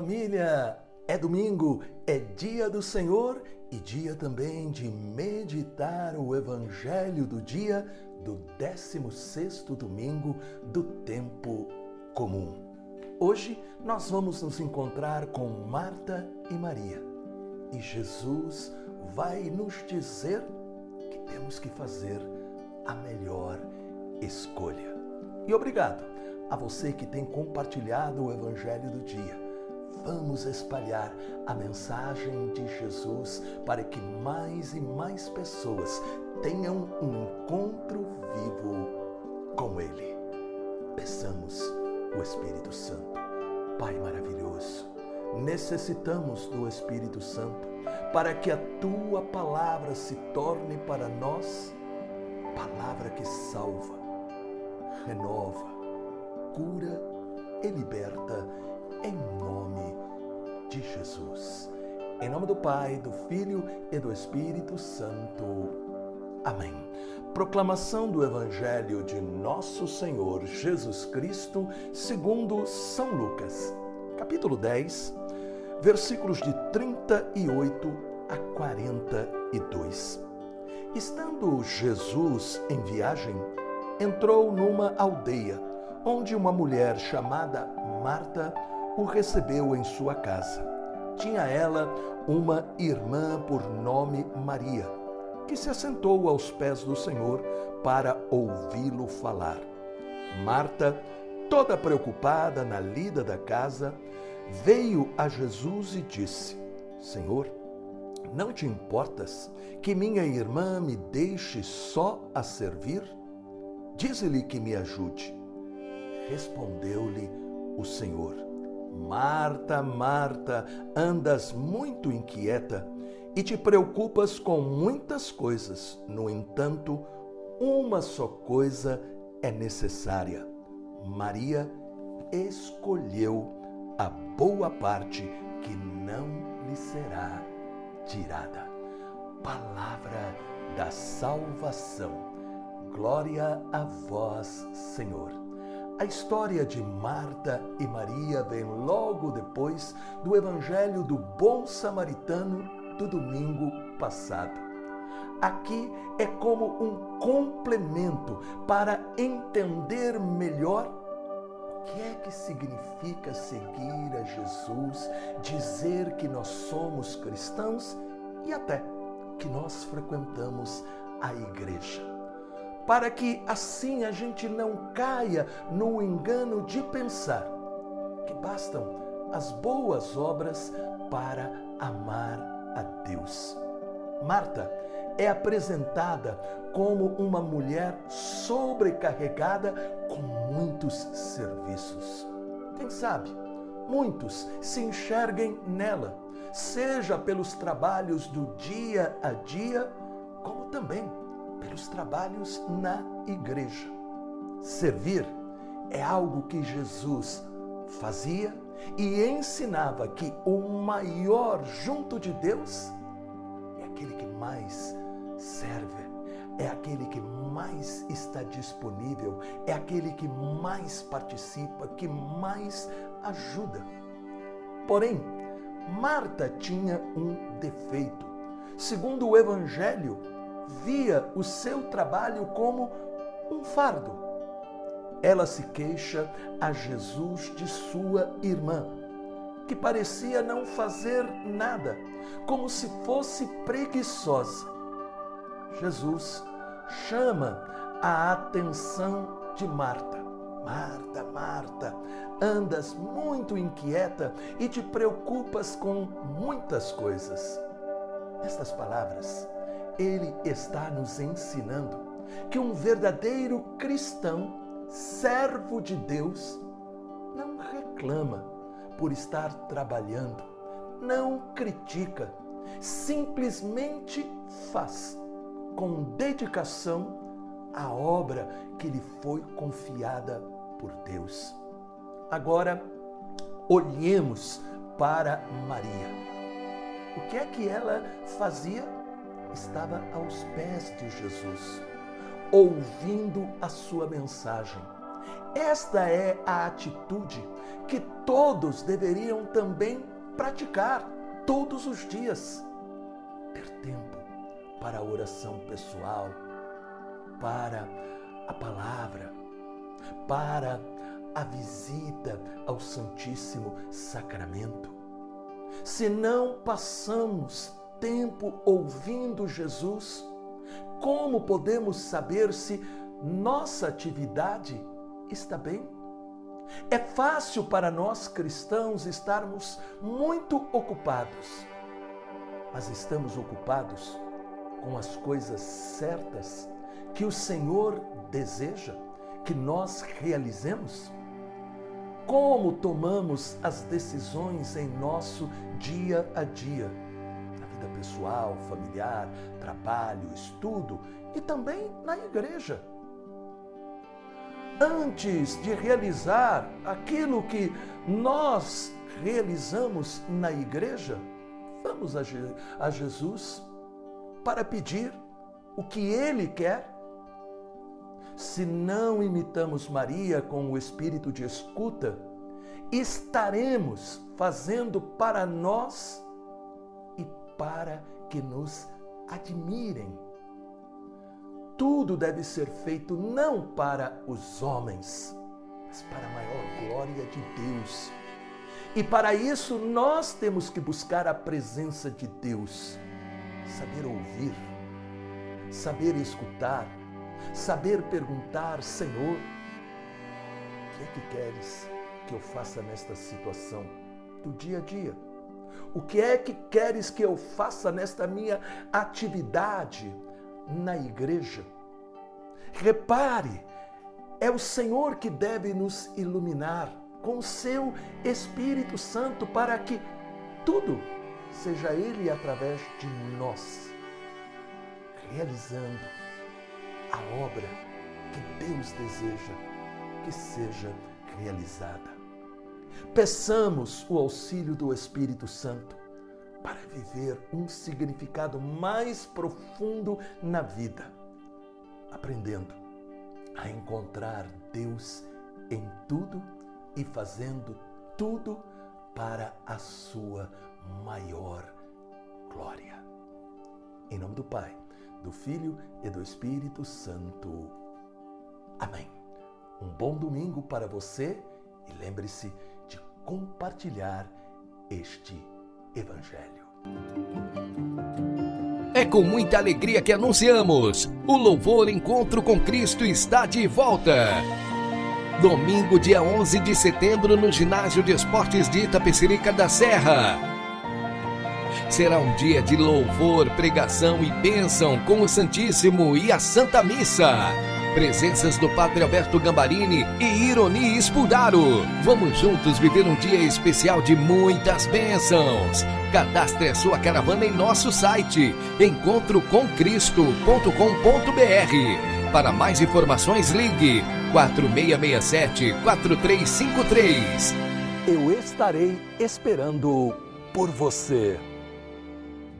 família! É domingo, é dia do Senhor e dia também de meditar o Evangelho do dia do 16º domingo do tempo comum. Hoje nós vamos nos encontrar com Marta e Maria e Jesus vai nos dizer que temos que fazer a melhor escolha. E obrigado a você que tem compartilhado o Evangelho do dia. Vamos espalhar a mensagem de Jesus para que mais e mais pessoas tenham um encontro vivo com Ele. Peçamos o Espírito Santo. Pai maravilhoso, necessitamos do Espírito Santo para que a tua palavra se torne para nós palavra que salva, renova, cura e liberta em nome de Jesus. Em nome do Pai, do Filho e do Espírito Santo. Amém. Proclamação do Evangelho de Nosso Senhor Jesus Cristo, segundo São Lucas, capítulo 10, versículos de 38 a 42. Estando Jesus em viagem, entrou numa aldeia, onde uma mulher chamada Marta o recebeu em sua casa. Tinha ela uma irmã por nome Maria, que se assentou aos pés do Senhor para ouvi-lo falar. Marta, toda preocupada na lida da casa, veio a Jesus e disse: Senhor, não te importas que minha irmã me deixe só a servir? Dize-lhe que me ajude. Respondeu-lhe o Senhor: Marta, Marta, andas muito inquieta e te preocupas com muitas coisas. No entanto, uma só coisa é necessária. Maria escolheu a boa parte que não lhe será tirada. Palavra da salvação. Glória a vós, Senhor. A história de Marta e Maria vem logo depois do Evangelho do Bom Samaritano do domingo passado. Aqui é como um complemento para entender melhor o que é que significa seguir a Jesus, dizer que nós somos cristãos e até que nós frequentamos a igreja para que assim a gente não caia no engano de pensar que bastam as boas obras para amar a Deus. Marta é apresentada como uma mulher sobrecarregada com muitos serviços. Quem sabe, muitos se enxerguem nela, seja pelos trabalhos do dia a dia, como também pelos trabalhos na igreja. Servir é algo que Jesus fazia e ensinava que o maior junto de Deus é aquele que mais serve, é aquele que mais está disponível, é aquele que mais participa, que mais ajuda. Porém, Marta tinha um defeito. Segundo o Evangelho, via o seu trabalho como um fardo. Ela se queixa a Jesus de sua irmã, que parecia não fazer nada, como se fosse preguiçosa. Jesus chama a atenção de Marta. Marta, Marta, andas muito inquieta e te preocupas com muitas coisas. Estas palavras ele está nos ensinando que um verdadeiro cristão, servo de Deus, não reclama por estar trabalhando, não critica, simplesmente faz com dedicação a obra que lhe foi confiada por Deus. Agora, olhemos para Maria. O que é que ela fazia? Estava aos pés de Jesus, ouvindo a sua mensagem, Esta é a atitude que todos deveriam também praticar todos os dias. Ter tempo para a oração pessoal, para a palavra, para a visita ao Santíssimo Sacramento. Se não passamos tempo ouvindo Jesus, como podemos saber se nossa atividade está bem? É fácil para nós cristãos estarmos muito ocupados, mas estamos ocupados com as coisas certas que o Senhor deseja que nós realizemos? Como tomamos as decisões em nosso dia a dia? Vida pessoal, familiar, trabalho, estudo e também na igreja antes de realizar aquilo que nós realizamos na igreja, vamos a, a Jesus para pedir o que Ele quer. Se não imitamos Maria com o espírito de escuta, estaremos fazendo para nós para que nos admirem tudo deve ser feito não para os homens, mas para a maior glória de Deus. E para isso nós temos que buscar a presença de Deus, saber ouvir, saber escutar, saber perguntar: Senhor, o que é que queres que eu faça nesta situação do dia a dia? O que é que queres que eu faça nesta minha atividade? na igreja. Repare, é o Senhor que deve nos iluminar com o seu Espírito Santo para que tudo seja Ele através de nós, realizando a obra que Deus deseja que seja realizada. Peçamos o auxílio do Espírito Santo para viver um significado mais profundo na vida, aprendendo a encontrar Deus em tudo e fazendo tudo para a sua maior glória. Em nome do Pai, do Filho e do Espírito Santo. Amém. Um bom domingo para você e lembre-se compartilhar este Evangelho. É com muita alegria que anunciamos: o Louvor Encontro com Cristo está de volta. Domingo, dia 11 de setembro, no Ginásio de Esportes de Itapecerica da Serra. Será um dia de louvor, pregação e bênção com o Santíssimo e a Santa Missa Presenças do Padre Alberto Gambarini e Ironi Espudaro. Vamos juntos viver um dia especial de muitas bênçãos. Cadastre a sua caravana em nosso site encontrocomcristo.com.br. Para mais informações, ligue 4667 4353. Eu estarei esperando por você.